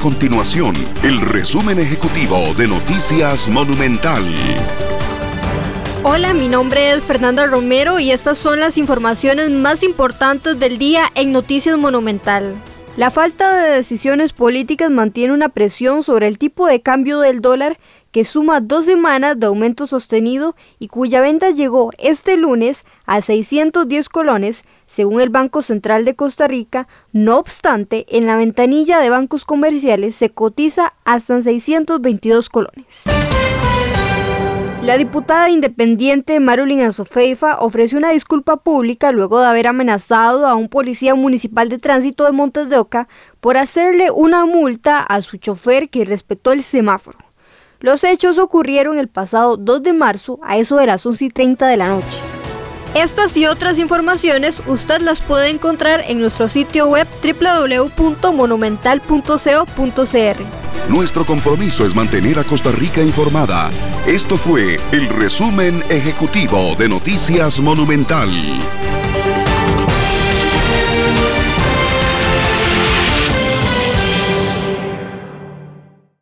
continuación el resumen ejecutivo de Noticias Monumental. Hola, mi nombre es Fernanda Romero y estas son las informaciones más importantes del día en Noticias Monumental. La falta de decisiones políticas mantiene una presión sobre el tipo de cambio del dólar que suma dos semanas de aumento sostenido y cuya venta llegó este lunes a 610 colones, según el Banco Central de Costa Rica. No obstante, en la ventanilla de bancos comerciales se cotiza hasta 622 colones. La diputada independiente Marulín Azofeifa ofreció una disculpa pública luego de haber amenazado a un policía municipal de tránsito de Montes de Oca por hacerle una multa a su chofer que respetó el semáforo. Los hechos ocurrieron el pasado 2 de marzo a eso de las 11 y 30 de la noche. Estas y otras informaciones usted las puede encontrar en nuestro sitio web www.monumental.co.cr. Nuestro compromiso es mantener a Costa Rica informada. Esto fue el resumen ejecutivo de Noticias Monumental.